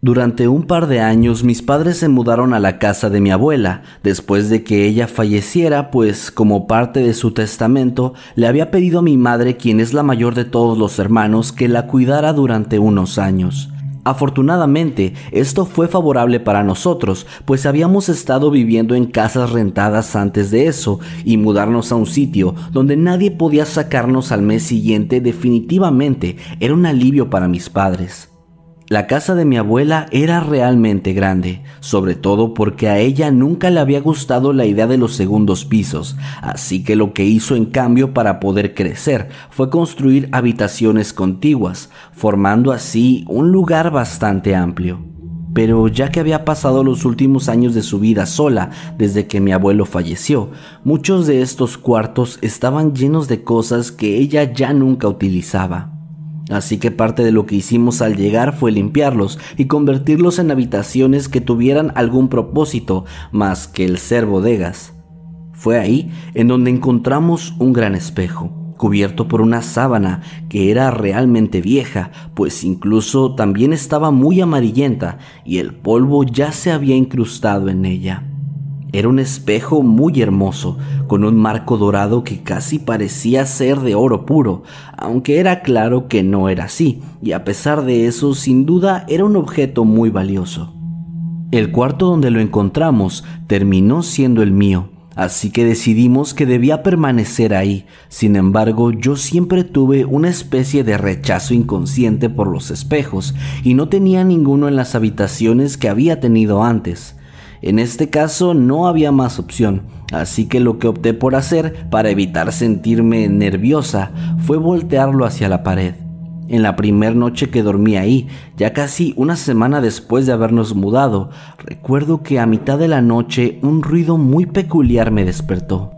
Durante un par de años mis padres se mudaron a la casa de mi abuela, después de que ella falleciera, pues como parte de su testamento le había pedido a mi madre, quien es la mayor de todos los hermanos, que la cuidara durante unos años. Afortunadamente, esto fue favorable para nosotros, pues habíamos estado viviendo en casas rentadas antes de eso, y mudarnos a un sitio donde nadie podía sacarnos al mes siguiente definitivamente era un alivio para mis padres. La casa de mi abuela era realmente grande, sobre todo porque a ella nunca le había gustado la idea de los segundos pisos, así que lo que hizo en cambio para poder crecer fue construir habitaciones contiguas, formando así un lugar bastante amplio. Pero ya que había pasado los últimos años de su vida sola desde que mi abuelo falleció, muchos de estos cuartos estaban llenos de cosas que ella ya nunca utilizaba. Así que parte de lo que hicimos al llegar fue limpiarlos y convertirlos en habitaciones que tuvieran algún propósito más que el ser bodegas. Fue ahí en donde encontramos un gran espejo, cubierto por una sábana que era realmente vieja, pues incluso también estaba muy amarillenta y el polvo ya se había incrustado en ella. Era un espejo muy hermoso, con un marco dorado que casi parecía ser de oro puro, aunque era claro que no era así, y a pesar de eso, sin duda era un objeto muy valioso. El cuarto donde lo encontramos terminó siendo el mío, así que decidimos que debía permanecer ahí. Sin embargo, yo siempre tuve una especie de rechazo inconsciente por los espejos, y no tenía ninguno en las habitaciones que había tenido antes. En este caso no había más opción, así que lo que opté por hacer para evitar sentirme nerviosa fue voltearlo hacia la pared. En la primera noche que dormí ahí, ya casi una semana después de habernos mudado, recuerdo que a mitad de la noche un ruido muy peculiar me despertó.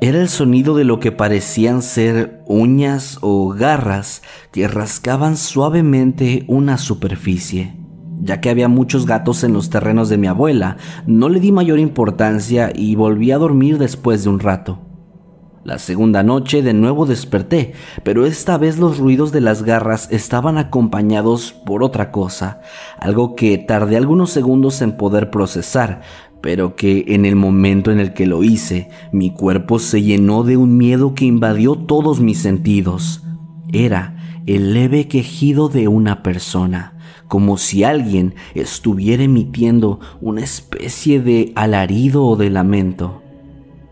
Era el sonido de lo que parecían ser uñas o garras que rascaban suavemente una superficie ya que había muchos gatos en los terrenos de mi abuela, no le di mayor importancia y volví a dormir después de un rato. La segunda noche de nuevo desperté, pero esta vez los ruidos de las garras estaban acompañados por otra cosa, algo que tardé algunos segundos en poder procesar, pero que en el momento en el que lo hice, mi cuerpo se llenó de un miedo que invadió todos mis sentidos. Era el leve quejido de una persona como si alguien estuviera emitiendo una especie de alarido o de lamento.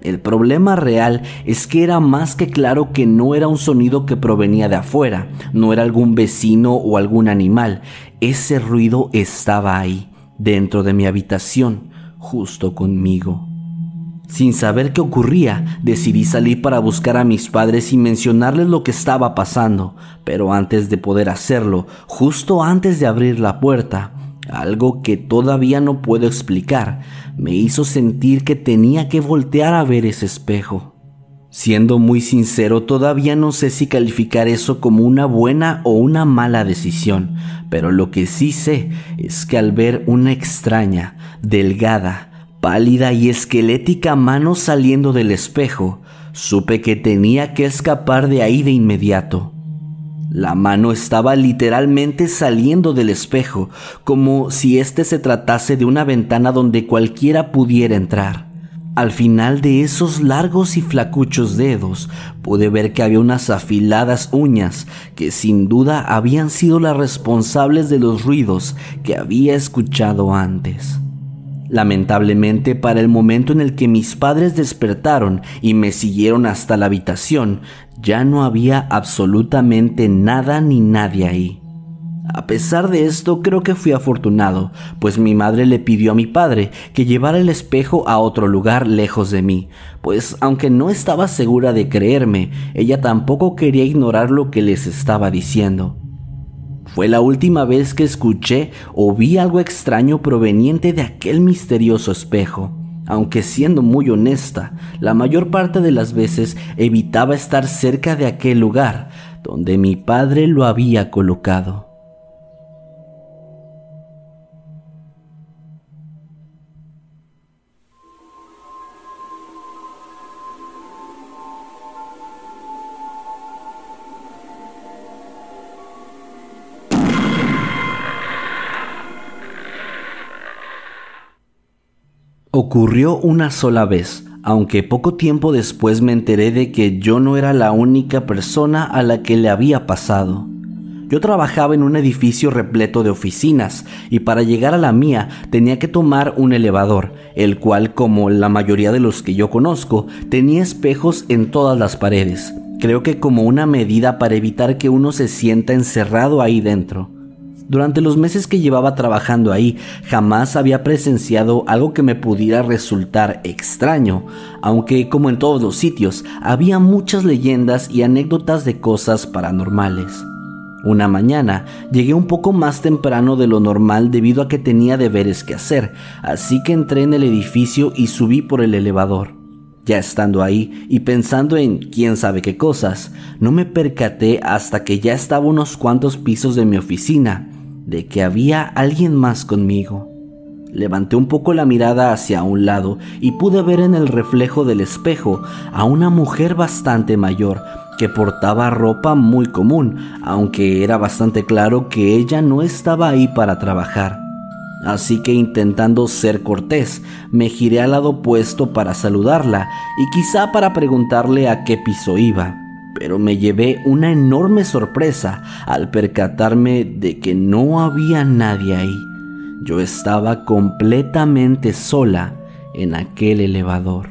El problema real es que era más que claro que no era un sonido que provenía de afuera, no era algún vecino o algún animal, ese ruido estaba ahí, dentro de mi habitación, justo conmigo. Sin saber qué ocurría, decidí salir para buscar a mis padres y mencionarles lo que estaba pasando, pero antes de poder hacerlo, justo antes de abrir la puerta, algo que todavía no puedo explicar, me hizo sentir que tenía que voltear a ver ese espejo. Siendo muy sincero, todavía no sé si calificar eso como una buena o una mala decisión, pero lo que sí sé es que al ver una extraña, delgada, pálida y esquelética mano saliendo del espejo, supe que tenía que escapar de ahí de inmediato. La mano estaba literalmente saliendo del espejo, como si éste se tratase de una ventana donde cualquiera pudiera entrar. Al final de esos largos y flacuchos dedos pude ver que había unas afiladas uñas que sin duda habían sido las responsables de los ruidos que había escuchado antes. Lamentablemente para el momento en el que mis padres despertaron y me siguieron hasta la habitación, ya no había absolutamente nada ni nadie ahí. A pesar de esto, creo que fui afortunado, pues mi madre le pidió a mi padre que llevara el espejo a otro lugar lejos de mí, pues aunque no estaba segura de creerme, ella tampoco quería ignorar lo que les estaba diciendo. Fue la última vez que escuché o vi algo extraño proveniente de aquel misterioso espejo. Aunque siendo muy honesta, la mayor parte de las veces evitaba estar cerca de aquel lugar donde mi padre lo había colocado. Ocurrió una sola vez, aunque poco tiempo después me enteré de que yo no era la única persona a la que le había pasado. Yo trabajaba en un edificio repleto de oficinas y para llegar a la mía tenía que tomar un elevador, el cual, como la mayoría de los que yo conozco, tenía espejos en todas las paredes. Creo que como una medida para evitar que uno se sienta encerrado ahí dentro. Durante los meses que llevaba trabajando ahí, jamás había presenciado algo que me pudiera resultar extraño, aunque como en todos los sitios, había muchas leyendas y anécdotas de cosas paranormales. Una mañana llegué un poco más temprano de lo normal debido a que tenía deberes que hacer, así que entré en el edificio y subí por el elevador. Ya estando ahí y pensando en quién sabe qué cosas, no me percaté hasta que ya estaba unos cuantos pisos de mi oficina de que había alguien más conmigo. Levanté un poco la mirada hacia un lado y pude ver en el reflejo del espejo a una mujer bastante mayor que portaba ropa muy común, aunque era bastante claro que ella no estaba ahí para trabajar. Así que intentando ser cortés, me giré al lado opuesto para saludarla y quizá para preguntarle a qué piso iba pero me llevé una enorme sorpresa al percatarme de que no había nadie ahí. Yo estaba completamente sola en aquel elevador.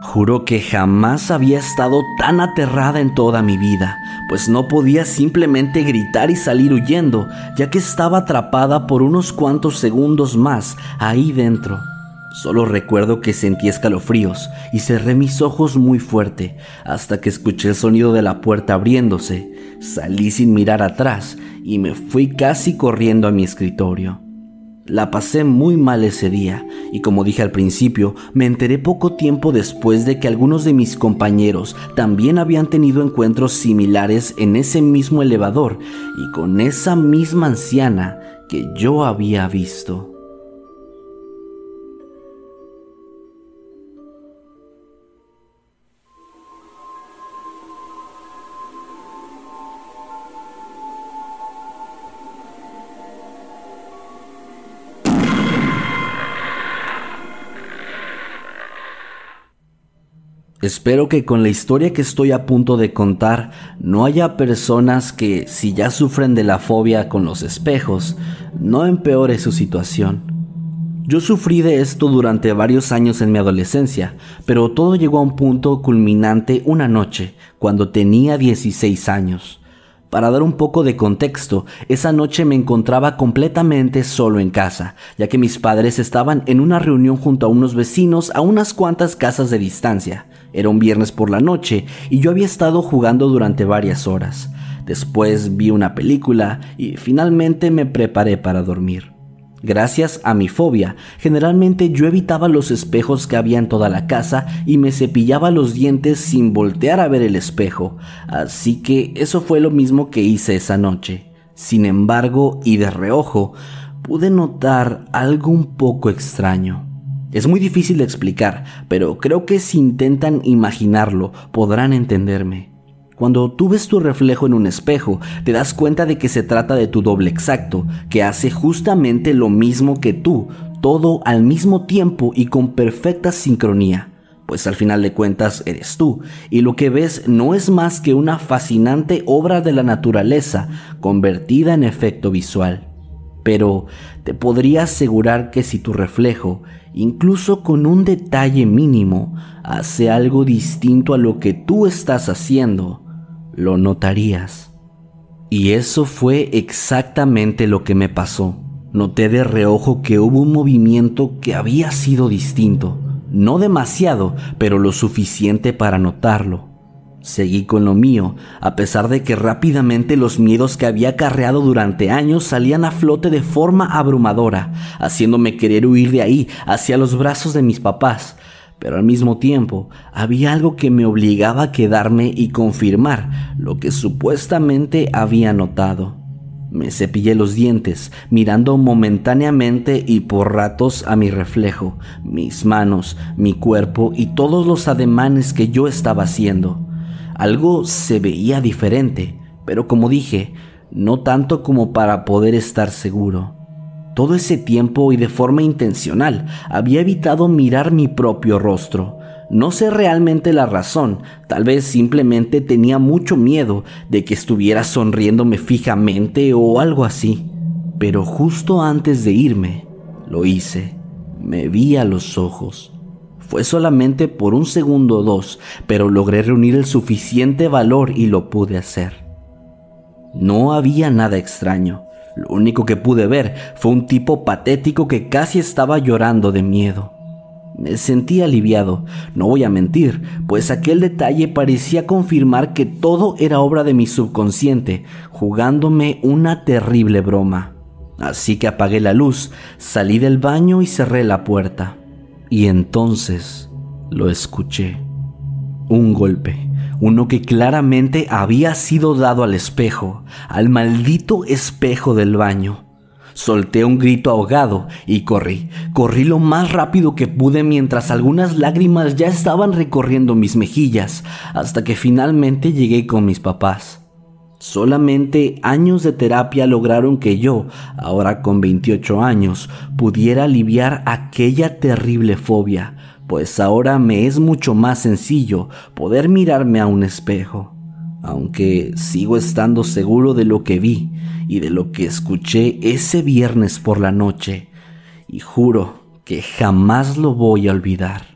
Juro que jamás había estado tan aterrada en toda mi vida, pues no podía simplemente gritar y salir huyendo, ya que estaba atrapada por unos cuantos segundos más ahí dentro. Solo recuerdo que sentí escalofríos y cerré mis ojos muy fuerte hasta que escuché el sonido de la puerta abriéndose. Salí sin mirar atrás y me fui casi corriendo a mi escritorio. La pasé muy mal ese día y como dije al principio, me enteré poco tiempo después de que algunos de mis compañeros también habían tenido encuentros similares en ese mismo elevador y con esa misma anciana que yo había visto. Espero que con la historia que estoy a punto de contar no haya personas que, si ya sufren de la fobia con los espejos, no empeore su situación. Yo sufrí de esto durante varios años en mi adolescencia, pero todo llegó a un punto culminante una noche, cuando tenía 16 años. Para dar un poco de contexto, esa noche me encontraba completamente solo en casa, ya que mis padres estaban en una reunión junto a unos vecinos a unas cuantas casas de distancia. Era un viernes por la noche y yo había estado jugando durante varias horas. Después vi una película y finalmente me preparé para dormir. Gracias a mi fobia, generalmente yo evitaba los espejos que había en toda la casa y me cepillaba los dientes sin voltear a ver el espejo, así que eso fue lo mismo que hice esa noche. Sin embargo, y de reojo, pude notar algo un poco extraño. Es muy difícil de explicar, pero creo que si intentan imaginarlo podrán entenderme. Cuando tú ves tu reflejo en un espejo, te das cuenta de que se trata de tu doble exacto, que hace justamente lo mismo que tú, todo al mismo tiempo y con perfecta sincronía, pues al final de cuentas eres tú, y lo que ves no es más que una fascinante obra de la naturaleza convertida en efecto visual. Pero te podría asegurar que si tu reflejo, incluso con un detalle mínimo, hace algo distinto a lo que tú estás haciendo, lo notarías. Y eso fue exactamente lo que me pasó. Noté de reojo que hubo un movimiento que había sido distinto. No demasiado, pero lo suficiente para notarlo. Seguí con lo mío, a pesar de que rápidamente los miedos que había acarreado durante años salían a flote de forma abrumadora, haciéndome querer huir de ahí hacia los brazos de mis papás, pero al mismo tiempo había algo que me obligaba a quedarme y confirmar lo que supuestamente había notado. Me cepillé los dientes, mirando momentáneamente y por ratos a mi reflejo, mis manos, mi cuerpo y todos los ademanes que yo estaba haciendo. Algo se veía diferente, pero como dije, no tanto como para poder estar seguro. Todo ese tiempo y de forma intencional había evitado mirar mi propio rostro. No sé realmente la razón, tal vez simplemente tenía mucho miedo de que estuviera sonriéndome fijamente o algo así. Pero justo antes de irme, lo hice. Me vi a los ojos. Fue solamente por un segundo o dos, pero logré reunir el suficiente valor y lo pude hacer. No había nada extraño. Lo único que pude ver fue un tipo patético que casi estaba llorando de miedo. Me sentí aliviado, no voy a mentir, pues aquel detalle parecía confirmar que todo era obra de mi subconsciente, jugándome una terrible broma. Así que apagué la luz, salí del baño y cerré la puerta. Y entonces lo escuché. Un golpe uno que claramente había sido dado al espejo, al maldito espejo del baño. Solté un grito ahogado y corrí. Corrí lo más rápido que pude mientras algunas lágrimas ya estaban recorriendo mis mejillas, hasta que finalmente llegué con mis papás. Solamente años de terapia lograron que yo, ahora con 28 años, pudiera aliviar aquella terrible fobia, pues ahora me es mucho más sencillo poder mirarme a un espejo, aunque sigo estando seguro de lo que vi y de lo que escuché ese viernes por la noche, y juro que jamás lo voy a olvidar.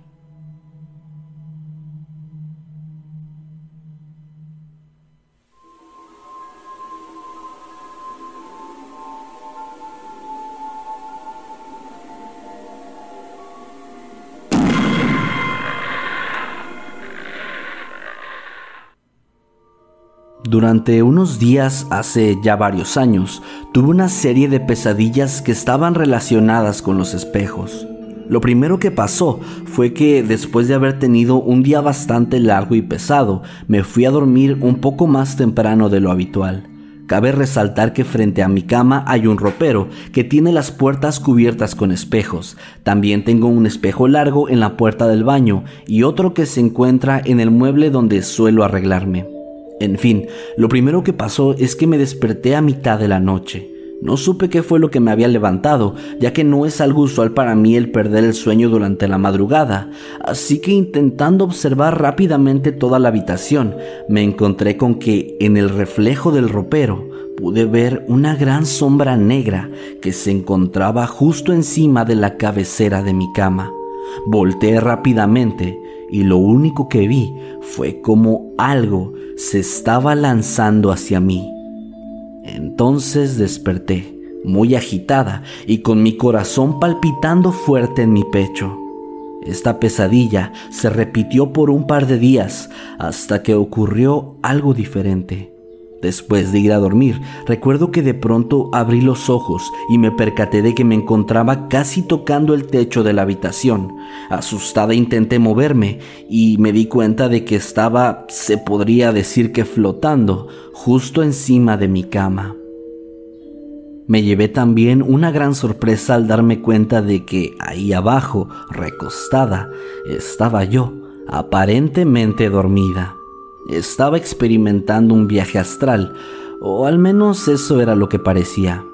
Durante unos días, hace ya varios años, tuve una serie de pesadillas que estaban relacionadas con los espejos. Lo primero que pasó fue que después de haber tenido un día bastante largo y pesado, me fui a dormir un poco más temprano de lo habitual. Cabe resaltar que frente a mi cama hay un ropero que tiene las puertas cubiertas con espejos. También tengo un espejo largo en la puerta del baño y otro que se encuentra en el mueble donde suelo arreglarme. En fin, lo primero que pasó es que me desperté a mitad de la noche. No supe qué fue lo que me había levantado, ya que no es algo usual para mí el perder el sueño durante la madrugada, así que intentando observar rápidamente toda la habitación, me encontré con que en el reflejo del ropero pude ver una gran sombra negra que se encontraba justo encima de la cabecera de mi cama. Volteé rápidamente y lo único que vi fue como algo se estaba lanzando hacia mí. Entonces desperté, muy agitada y con mi corazón palpitando fuerte en mi pecho. Esta pesadilla se repitió por un par de días hasta que ocurrió algo diferente. Después de ir a dormir, recuerdo que de pronto abrí los ojos y me percaté de que me encontraba casi tocando el techo de la habitación. Asustada intenté moverme y me di cuenta de que estaba, se podría decir que flotando, justo encima de mi cama. Me llevé también una gran sorpresa al darme cuenta de que ahí abajo, recostada, estaba yo, aparentemente dormida. Estaba experimentando un viaje astral, o al menos eso era lo que parecía.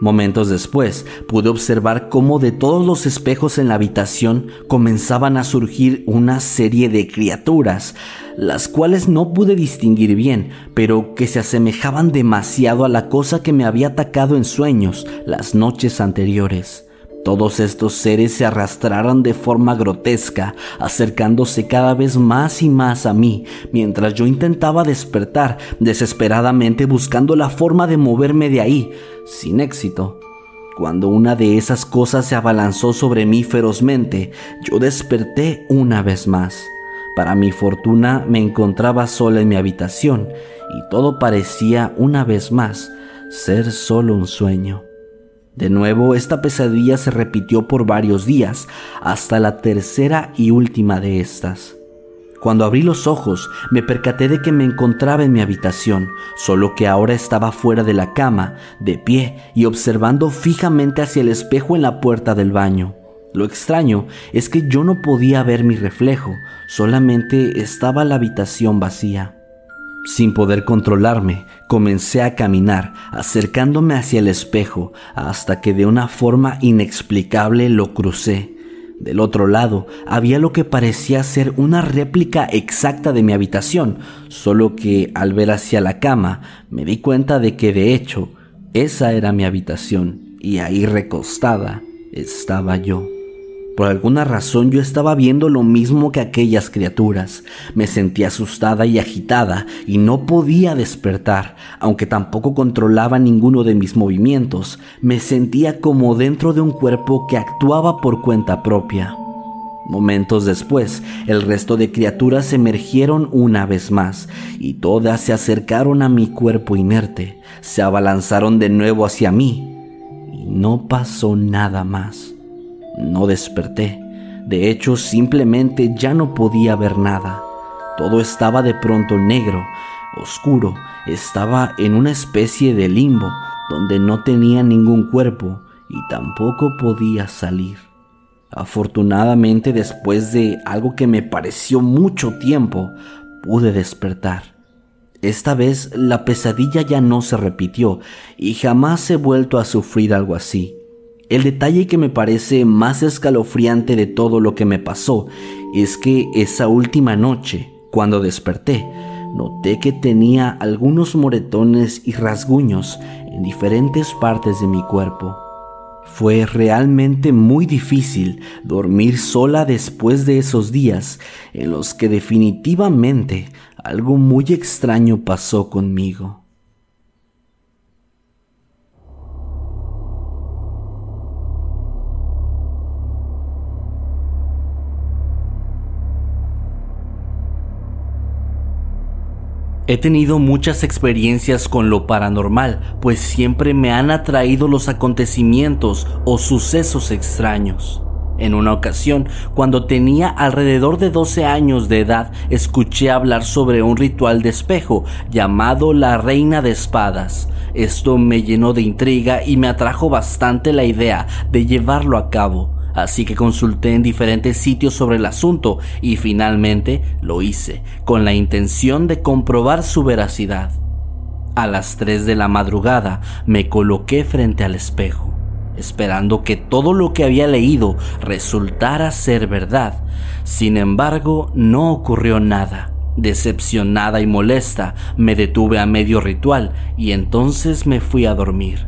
Momentos después, pude observar cómo de todos los espejos en la habitación comenzaban a surgir una serie de criaturas, las cuales no pude distinguir bien, pero que se asemejaban demasiado a la cosa que me había atacado en sueños las noches anteriores. Todos estos seres se arrastraron de forma grotesca, acercándose cada vez más y más a mí, mientras yo intentaba despertar, desesperadamente buscando la forma de moverme de ahí, sin éxito. Cuando una de esas cosas se abalanzó sobre mí ferozmente, yo desperté una vez más. Para mi fortuna me encontraba sola en mi habitación y todo parecía una vez más ser solo un sueño. De nuevo, esta pesadilla se repitió por varios días, hasta la tercera y última de estas. Cuando abrí los ojos, me percaté de que me encontraba en mi habitación, solo que ahora estaba fuera de la cama, de pie y observando fijamente hacia el espejo en la puerta del baño. Lo extraño es que yo no podía ver mi reflejo, solamente estaba la habitación vacía. Sin poder controlarme, comencé a caminar, acercándome hacia el espejo, hasta que de una forma inexplicable lo crucé. Del otro lado había lo que parecía ser una réplica exacta de mi habitación, solo que al ver hacia la cama me di cuenta de que de hecho esa era mi habitación y ahí recostada estaba yo. Por alguna razón yo estaba viendo lo mismo que aquellas criaturas. Me sentía asustada y agitada y no podía despertar, aunque tampoco controlaba ninguno de mis movimientos. Me sentía como dentro de un cuerpo que actuaba por cuenta propia. Momentos después, el resto de criaturas emergieron una vez más y todas se acercaron a mi cuerpo inerte, se abalanzaron de nuevo hacia mí y no pasó nada más. No desperté. De hecho, simplemente ya no podía ver nada. Todo estaba de pronto negro, oscuro. Estaba en una especie de limbo donde no tenía ningún cuerpo y tampoco podía salir. Afortunadamente, después de algo que me pareció mucho tiempo, pude despertar. Esta vez la pesadilla ya no se repitió y jamás he vuelto a sufrir algo así. El detalle que me parece más escalofriante de todo lo que me pasó es que esa última noche, cuando desperté, noté que tenía algunos moretones y rasguños en diferentes partes de mi cuerpo. Fue realmente muy difícil dormir sola después de esos días en los que definitivamente algo muy extraño pasó conmigo. He tenido muchas experiencias con lo paranormal, pues siempre me han atraído los acontecimientos o sucesos extraños. En una ocasión, cuando tenía alrededor de 12 años de edad, escuché hablar sobre un ritual de espejo llamado la Reina de Espadas. Esto me llenó de intriga y me atrajo bastante la idea de llevarlo a cabo así que consulté en diferentes sitios sobre el asunto y finalmente lo hice, con la intención de comprobar su veracidad. A las 3 de la madrugada me coloqué frente al espejo, esperando que todo lo que había leído resultara ser verdad. Sin embargo, no ocurrió nada. Decepcionada y molesta, me detuve a medio ritual y entonces me fui a dormir.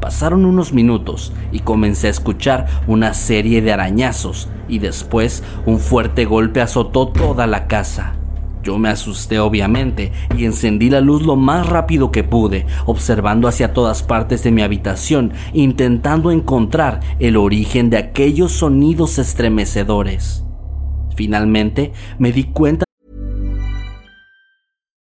Pasaron unos minutos y comencé a escuchar una serie de arañazos y después un fuerte golpe azotó toda la casa. Yo me asusté obviamente y encendí la luz lo más rápido que pude, observando hacia todas partes de mi habitación, intentando encontrar el origen de aquellos sonidos estremecedores. Finalmente me di cuenta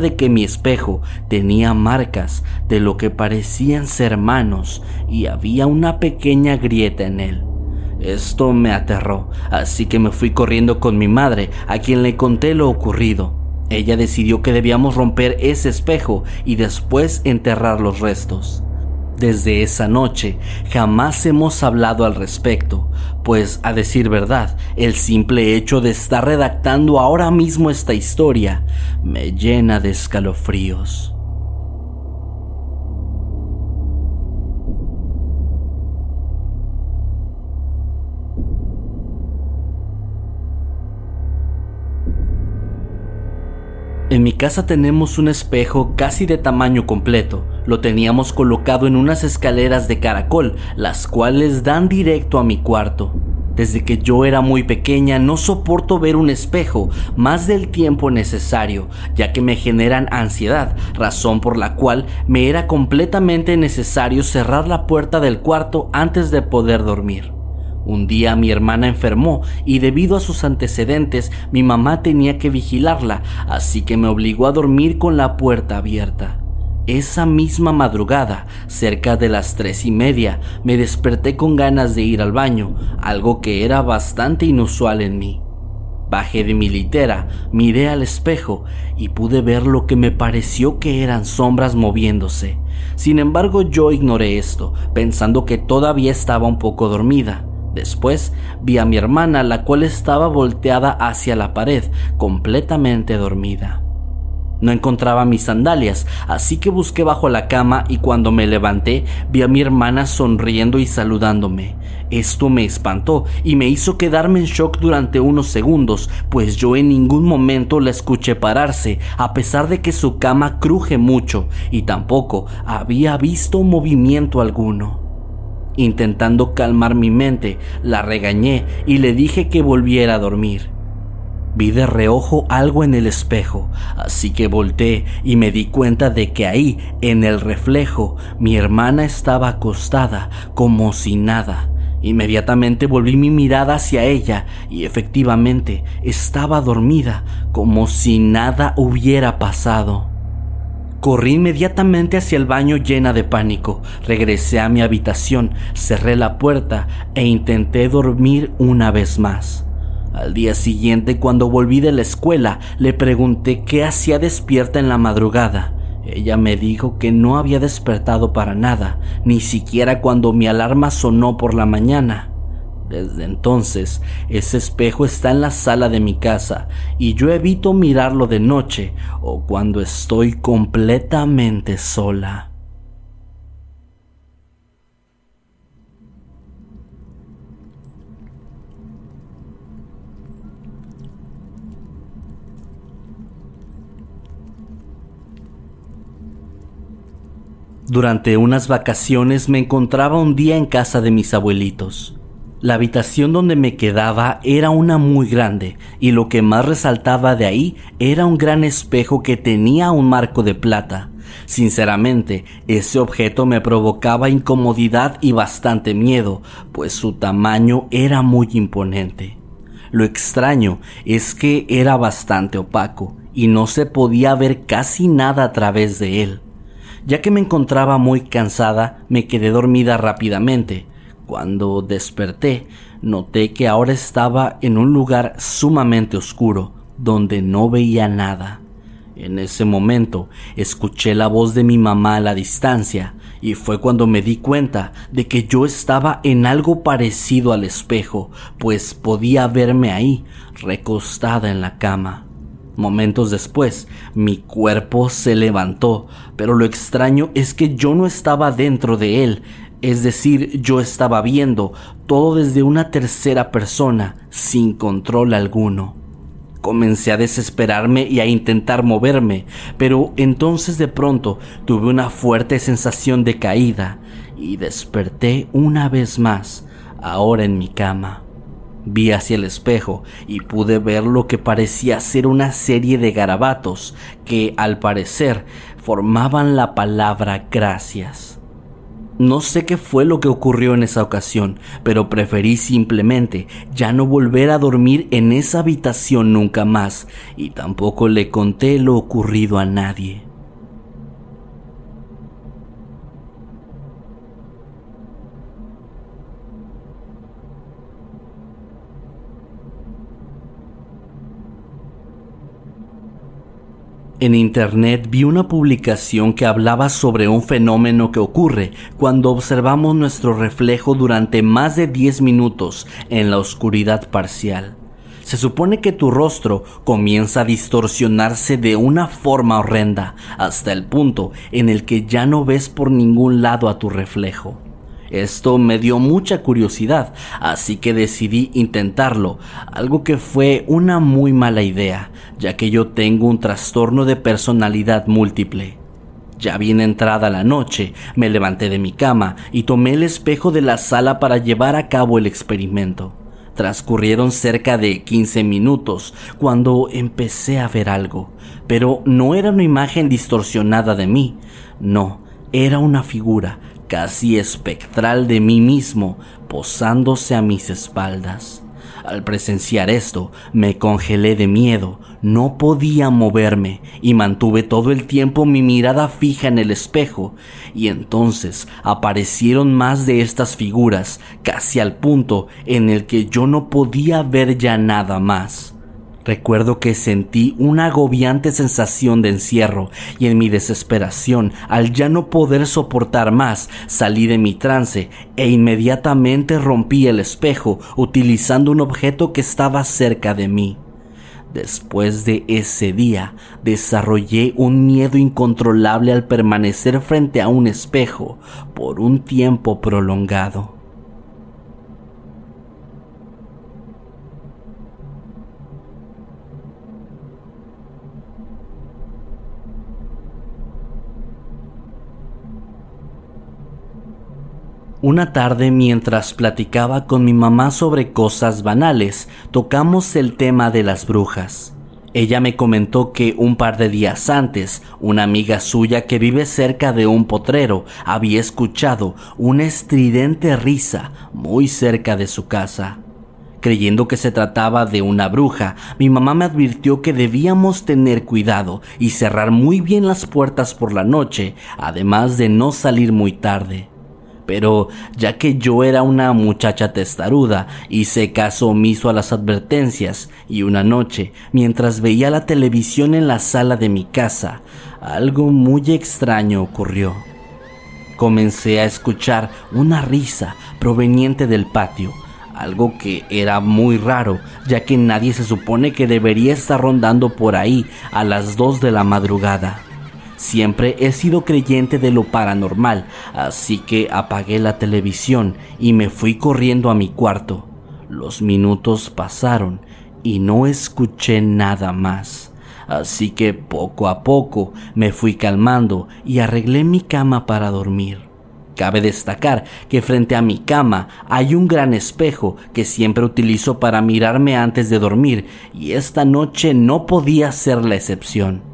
de que mi espejo tenía marcas de lo que parecían ser manos y había una pequeña grieta en él. Esto me aterró, así que me fui corriendo con mi madre, a quien le conté lo ocurrido. Ella decidió que debíamos romper ese espejo y después enterrar los restos. Desde esa noche jamás hemos hablado al respecto, pues a decir verdad, el simple hecho de estar redactando ahora mismo esta historia me llena de escalofríos. En mi casa tenemos un espejo casi de tamaño completo. Lo teníamos colocado en unas escaleras de caracol, las cuales dan directo a mi cuarto. Desde que yo era muy pequeña no soporto ver un espejo más del tiempo necesario, ya que me generan ansiedad, razón por la cual me era completamente necesario cerrar la puerta del cuarto antes de poder dormir. Un día mi hermana enfermó y debido a sus antecedentes mi mamá tenía que vigilarla, así que me obligó a dormir con la puerta abierta. Esa misma madrugada, cerca de las tres y media, me desperté con ganas de ir al baño, algo que era bastante inusual en mí. Bajé de mi litera, miré al espejo y pude ver lo que me pareció que eran sombras moviéndose. Sin embargo, yo ignoré esto, pensando que todavía estaba un poco dormida. Después vi a mi hermana, la cual estaba volteada hacia la pared, completamente dormida. No encontraba mis sandalias, así que busqué bajo la cama y cuando me levanté vi a mi hermana sonriendo y saludándome. Esto me espantó y me hizo quedarme en shock durante unos segundos, pues yo en ningún momento la escuché pararse, a pesar de que su cama cruje mucho y tampoco había visto movimiento alguno. Intentando calmar mi mente, la regañé y le dije que volviera a dormir. Vi de reojo algo en el espejo, así que volteé y me di cuenta de que ahí, en el reflejo, mi hermana estaba acostada como si nada. Inmediatamente volví mi mirada hacia ella y efectivamente estaba dormida como si nada hubiera pasado. Corrí inmediatamente hacia el baño llena de pánico. Regresé a mi habitación, cerré la puerta e intenté dormir una vez más. Al día siguiente, cuando volví de la escuela, le pregunté qué hacía despierta en la madrugada. Ella me dijo que no había despertado para nada, ni siquiera cuando mi alarma sonó por la mañana. Desde entonces, ese espejo está en la sala de mi casa y yo evito mirarlo de noche o cuando estoy completamente sola. Durante unas vacaciones me encontraba un día en casa de mis abuelitos. La habitación donde me quedaba era una muy grande y lo que más resaltaba de ahí era un gran espejo que tenía un marco de plata. Sinceramente, ese objeto me provocaba incomodidad y bastante miedo, pues su tamaño era muy imponente. Lo extraño es que era bastante opaco y no se podía ver casi nada a través de él. Ya que me encontraba muy cansada, me quedé dormida rápidamente, cuando desperté, noté que ahora estaba en un lugar sumamente oscuro, donde no veía nada. En ese momento escuché la voz de mi mamá a la distancia y fue cuando me di cuenta de que yo estaba en algo parecido al espejo, pues podía verme ahí, recostada en la cama. Momentos después, mi cuerpo se levantó, pero lo extraño es que yo no estaba dentro de él, es decir, yo estaba viendo todo desde una tercera persona, sin control alguno. Comencé a desesperarme y a intentar moverme, pero entonces de pronto tuve una fuerte sensación de caída y desperté una vez más, ahora en mi cama. Vi hacia el espejo y pude ver lo que parecía ser una serie de garabatos que, al parecer, formaban la palabra gracias. No sé qué fue lo que ocurrió en esa ocasión, pero preferí simplemente ya no volver a dormir en esa habitación nunca más y tampoco le conté lo ocurrido a nadie. En internet vi una publicación que hablaba sobre un fenómeno que ocurre cuando observamos nuestro reflejo durante más de 10 minutos en la oscuridad parcial. Se supone que tu rostro comienza a distorsionarse de una forma horrenda hasta el punto en el que ya no ves por ningún lado a tu reflejo. Esto me dio mucha curiosidad, así que decidí intentarlo, algo que fue una muy mala idea, ya que yo tengo un trastorno de personalidad múltiple. Ya bien entrada la noche, me levanté de mi cama y tomé el espejo de la sala para llevar a cabo el experimento. Transcurrieron cerca de 15 minutos cuando empecé a ver algo, pero no era una imagen distorsionada de mí, no, era una figura casi espectral de mí mismo posándose a mis espaldas. Al presenciar esto, me congelé de miedo, no podía moverme y mantuve todo el tiempo mi mirada fija en el espejo, y entonces aparecieron más de estas figuras, casi al punto en el que yo no podía ver ya nada más. Recuerdo que sentí una agobiante sensación de encierro y en mi desesperación, al ya no poder soportar más, salí de mi trance e inmediatamente rompí el espejo utilizando un objeto que estaba cerca de mí. Después de ese día, desarrollé un miedo incontrolable al permanecer frente a un espejo por un tiempo prolongado. Una tarde mientras platicaba con mi mamá sobre cosas banales, tocamos el tema de las brujas. Ella me comentó que un par de días antes, una amiga suya que vive cerca de un potrero había escuchado una estridente risa muy cerca de su casa. Creyendo que se trataba de una bruja, mi mamá me advirtió que debíamos tener cuidado y cerrar muy bien las puertas por la noche, además de no salir muy tarde pero ya que yo era una muchacha testaruda, hice caso omiso a las advertencias y una noche, mientras veía la televisión en la sala de mi casa, algo muy extraño ocurrió. Comencé a escuchar una risa proveniente del patio, algo que era muy raro, ya que nadie se supone que debería estar rondando por ahí a las dos de la madrugada. Siempre he sido creyente de lo paranormal, así que apagué la televisión y me fui corriendo a mi cuarto. Los minutos pasaron y no escuché nada más. Así que poco a poco me fui calmando y arreglé mi cama para dormir. Cabe destacar que frente a mi cama hay un gran espejo que siempre utilizo para mirarme antes de dormir y esta noche no podía ser la excepción.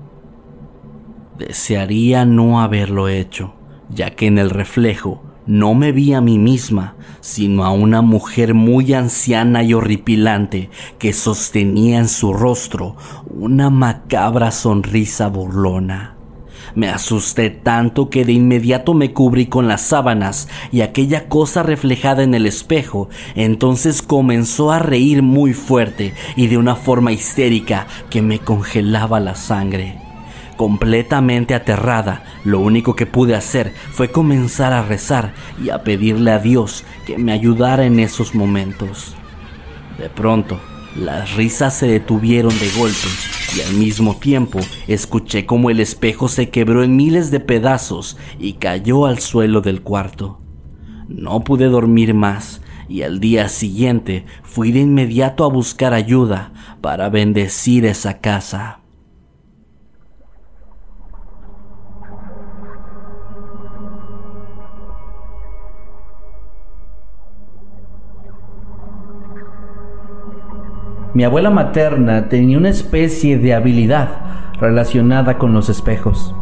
Desearía no haberlo hecho, ya que en el reflejo no me vi a mí misma, sino a una mujer muy anciana y horripilante que sostenía en su rostro una macabra sonrisa burlona. Me asusté tanto que de inmediato me cubrí con las sábanas y aquella cosa reflejada en el espejo entonces comenzó a reír muy fuerte y de una forma histérica que me congelaba la sangre. Completamente aterrada, lo único que pude hacer fue comenzar a rezar y a pedirle a Dios que me ayudara en esos momentos. De pronto, las risas se detuvieron de golpe y al mismo tiempo escuché como el espejo se quebró en miles de pedazos y cayó al suelo del cuarto. No pude dormir más y al día siguiente fui de inmediato a buscar ayuda para bendecir esa casa. Mi abuela materna tenía una especie de habilidad relacionada con los espejos.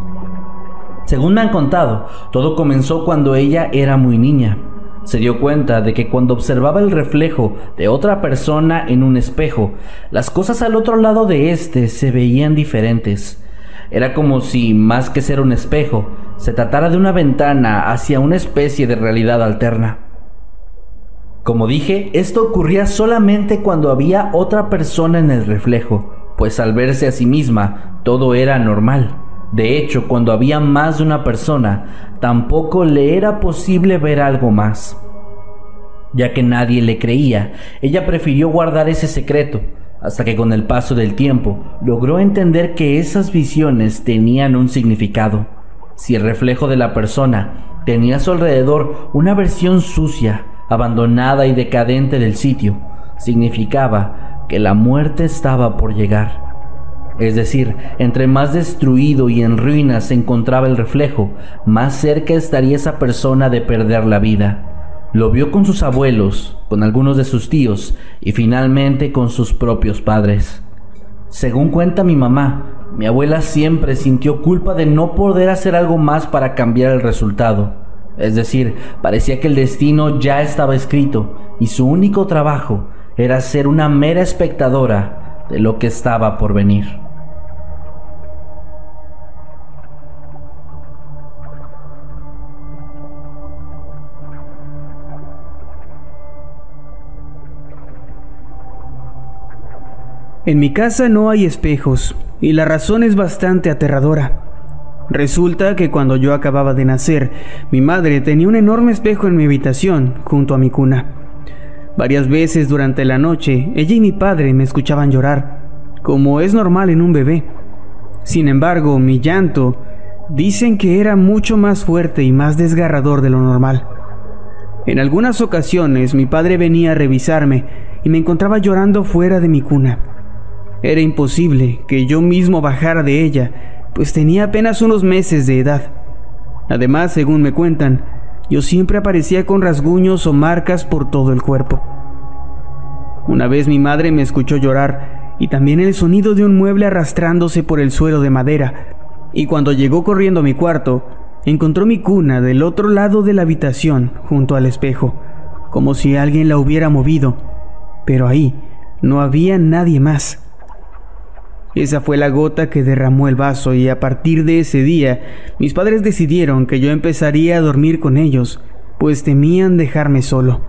Según me han contado, todo comenzó cuando ella era muy niña. Se dio cuenta de que cuando observaba el reflejo de otra persona en un espejo, las cosas al otro lado de éste se veían diferentes. Era como si, más que ser un espejo, se tratara de una ventana hacia una especie de realidad alterna. Como dije, esto ocurría solamente cuando había otra persona en el reflejo, pues al verse a sí misma todo era normal. De hecho, cuando había más de una persona, tampoco le era posible ver algo más. Ya que nadie le creía, ella prefirió guardar ese secreto, hasta que con el paso del tiempo logró entender que esas visiones tenían un significado. Si el reflejo de la persona tenía a su alrededor una versión sucia, abandonada y decadente del sitio, significaba que la muerte estaba por llegar. Es decir, entre más destruido y en ruinas se encontraba el reflejo, más cerca estaría esa persona de perder la vida. Lo vio con sus abuelos, con algunos de sus tíos y finalmente con sus propios padres. Según cuenta mi mamá, mi abuela siempre sintió culpa de no poder hacer algo más para cambiar el resultado. Es decir, parecía que el destino ya estaba escrito y su único trabajo era ser una mera espectadora de lo que estaba por venir. En mi casa no hay espejos y la razón es bastante aterradora. Resulta que cuando yo acababa de nacer, mi madre tenía un enorme espejo en mi habitación, junto a mi cuna. Varias veces durante la noche, ella y mi padre me escuchaban llorar, como es normal en un bebé. Sin embargo, mi llanto dicen que era mucho más fuerte y más desgarrador de lo normal. En algunas ocasiones mi padre venía a revisarme y me encontraba llorando fuera de mi cuna. Era imposible que yo mismo bajara de ella pues tenía apenas unos meses de edad. Además, según me cuentan, yo siempre aparecía con rasguños o marcas por todo el cuerpo. Una vez mi madre me escuchó llorar y también el sonido de un mueble arrastrándose por el suelo de madera, y cuando llegó corriendo a mi cuarto, encontró mi cuna del otro lado de la habitación, junto al espejo, como si alguien la hubiera movido, pero ahí no había nadie más. Esa fue la gota que derramó el vaso y a partir de ese día mis padres decidieron que yo empezaría a dormir con ellos, pues temían dejarme solo.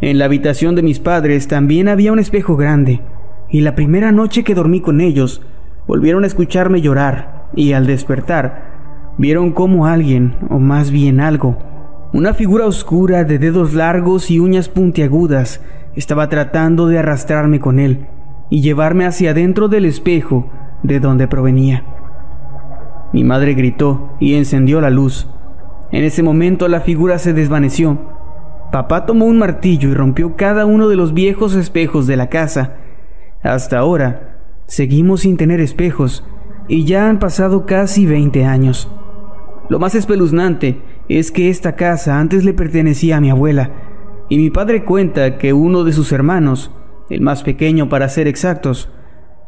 En la habitación de mis padres también había un espejo grande, y la primera noche que dormí con ellos, volvieron a escucharme llorar, y al despertar, vieron como alguien, o más bien algo, una figura oscura de dedos largos y uñas puntiagudas, estaba tratando de arrastrarme con él y llevarme hacia adentro del espejo de donde provenía. Mi madre gritó y encendió la luz. En ese momento la figura se desvaneció. Papá tomó un martillo y rompió cada uno de los viejos espejos de la casa. Hasta ahora, seguimos sin tener espejos y ya han pasado casi 20 años. Lo más espeluznante es que esta casa antes le pertenecía a mi abuela, y mi padre cuenta que uno de sus hermanos el más pequeño para ser exactos,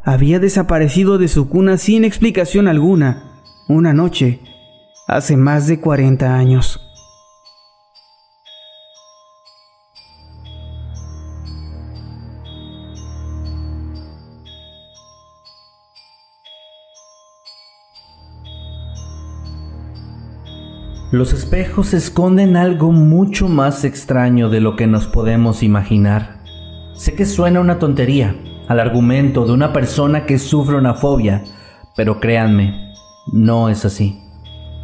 había desaparecido de su cuna sin explicación alguna, una noche, hace más de 40 años. Los espejos esconden algo mucho más extraño de lo que nos podemos imaginar. Sé que suena una tontería al argumento de una persona que sufre una fobia, pero créanme, no es así.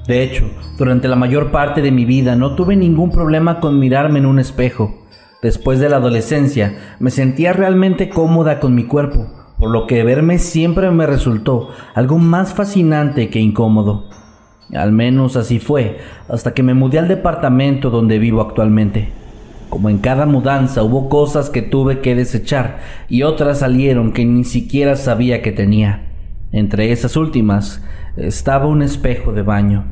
De hecho, durante la mayor parte de mi vida no tuve ningún problema con mirarme en un espejo. Después de la adolescencia, me sentía realmente cómoda con mi cuerpo, por lo que verme siempre me resultó algo más fascinante que incómodo. Al menos así fue, hasta que me mudé al departamento donde vivo actualmente. Como en cada mudanza hubo cosas que tuve que desechar y otras salieron que ni siquiera sabía que tenía. Entre esas últimas estaba un espejo de baño.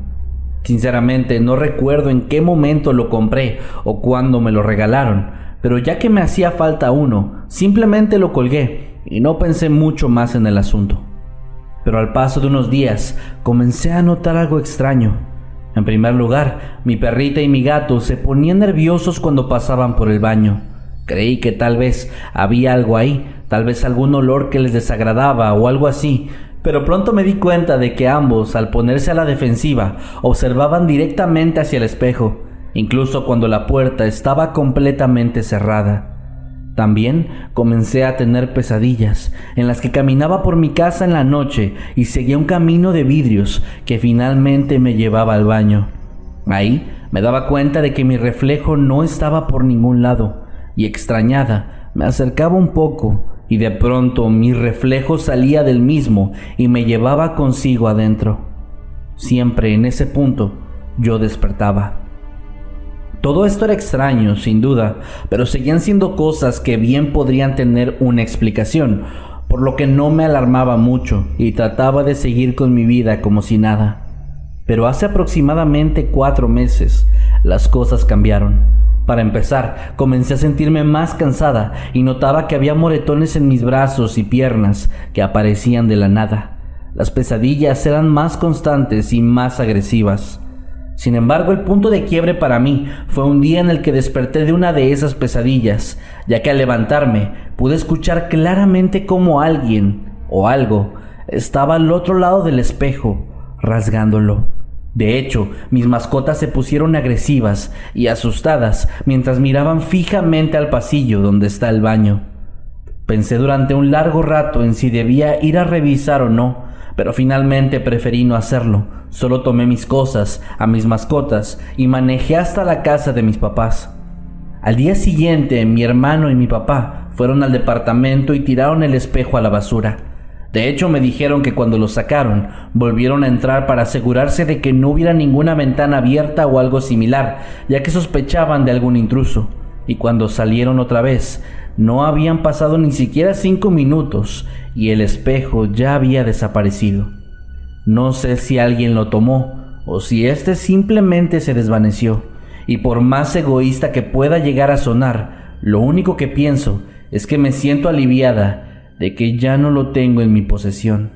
Sinceramente no recuerdo en qué momento lo compré o cuándo me lo regalaron, pero ya que me hacía falta uno, simplemente lo colgué y no pensé mucho más en el asunto pero al paso de unos días comencé a notar algo extraño. En primer lugar, mi perrita y mi gato se ponían nerviosos cuando pasaban por el baño. Creí que tal vez había algo ahí, tal vez algún olor que les desagradaba o algo así, pero pronto me di cuenta de que ambos, al ponerse a la defensiva, observaban directamente hacia el espejo, incluso cuando la puerta estaba completamente cerrada. También comencé a tener pesadillas en las que caminaba por mi casa en la noche y seguía un camino de vidrios que finalmente me llevaba al baño. Ahí me daba cuenta de que mi reflejo no estaba por ningún lado y extrañada me acercaba un poco y de pronto mi reflejo salía del mismo y me llevaba consigo adentro. Siempre en ese punto yo despertaba. Todo esto era extraño, sin duda, pero seguían siendo cosas que bien podrían tener una explicación, por lo que no me alarmaba mucho y trataba de seguir con mi vida como si nada. Pero hace aproximadamente cuatro meses las cosas cambiaron. Para empezar, comencé a sentirme más cansada y notaba que había moretones en mis brazos y piernas que aparecían de la nada. Las pesadillas eran más constantes y más agresivas. Sin embargo, el punto de quiebre para mí fue un día en el que desperté de una de esas pesadillas, ya que al levantarme pude escuchar claramente cómo alguien o algo estaba al otro lado del espejo, rasgándolo. De hecho, mis mascotas se pusieron agresivas y asustadas mientras miraban fijamente al pasillo donde está el baño. Pensé durante un largo rato en si debía ir a revisar o no, pero finalmente preferí no hacerlo. Solo tomé mis cosas, a mis mascotas y manejé hasta la casa de mis papás. Al día siguiente, mi hermano y mi papá fueron al departamento y tiraron el espejo a la basura. De hecho, me dijeron que cuando lo sacaron, volvieron a entrar para asegurarse de que no hubiera ninguna ventana abierta o algo similar, ya que sospechaban de algún intruso. Y cuando salieron otra vez, no habían pasado ni siquiera cinco minutos y el espejo ya había desaparecido. No sé si alguien lo tomó o si éste simplemente se desvaneció, y por más egoísta que pueda llegar a sonar, lo único que pienso es que me siento aliviada de que ya no lo tengo en mi posesión.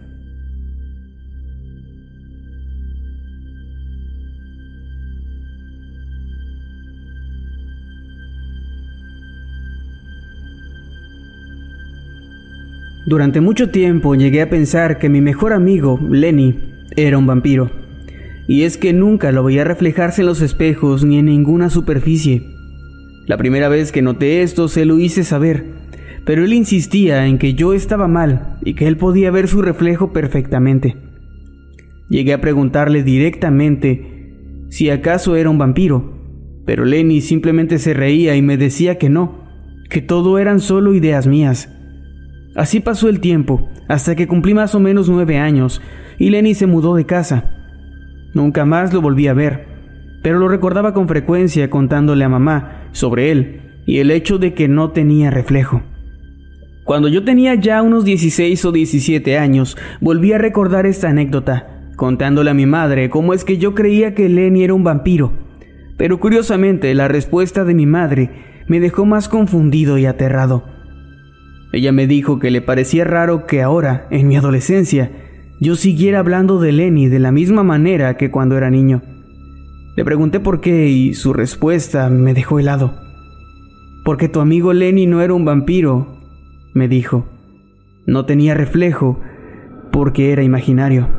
Durante mucho tiempo llegué a pensar que mi mejor amigo, Lenny, era un vampiro. Y es que nunca lo veía reflejarse en los espejos ni en ninguna superficie. La primera vez que noté esto se lo hice saber, pero él insistía en que yo estaba mal y que él podía ver su reflejo perfectamente. Llegué a preguntarle directamente si acaso era un vampiro, pero Lenny simplemente se reía y me decía que no, que todo eran solo ideas mías. Así pasó el tiempo, hasta que cumplí más o menos nueve años y Lenny se mudó de casa. Nunca más lo volví a ver, pero lo recordaba con frecuencia contándole a mamá sobre él y el hecho de que no tenía reflejo. Cuando yo tenía ya unos 16 o 17 años, volví a recordar esta anécdota, contándole a mi madre cómo es que yo creía que Lenny era un vampiro. Pero curiosamente la respuesta de mi madre me dejó más confundido y aterrado. Ella me dijo que le parecía raro que ahora, en mi adolescencia, yo siguiera hablando de Lenny de la misma manera que cuando era niño. Le pregunté por qué y su respuesta me dejó helado. Porque tu amigo Lenny no era un vampiro, me dijo. No tenía reflejo porque era imaginario.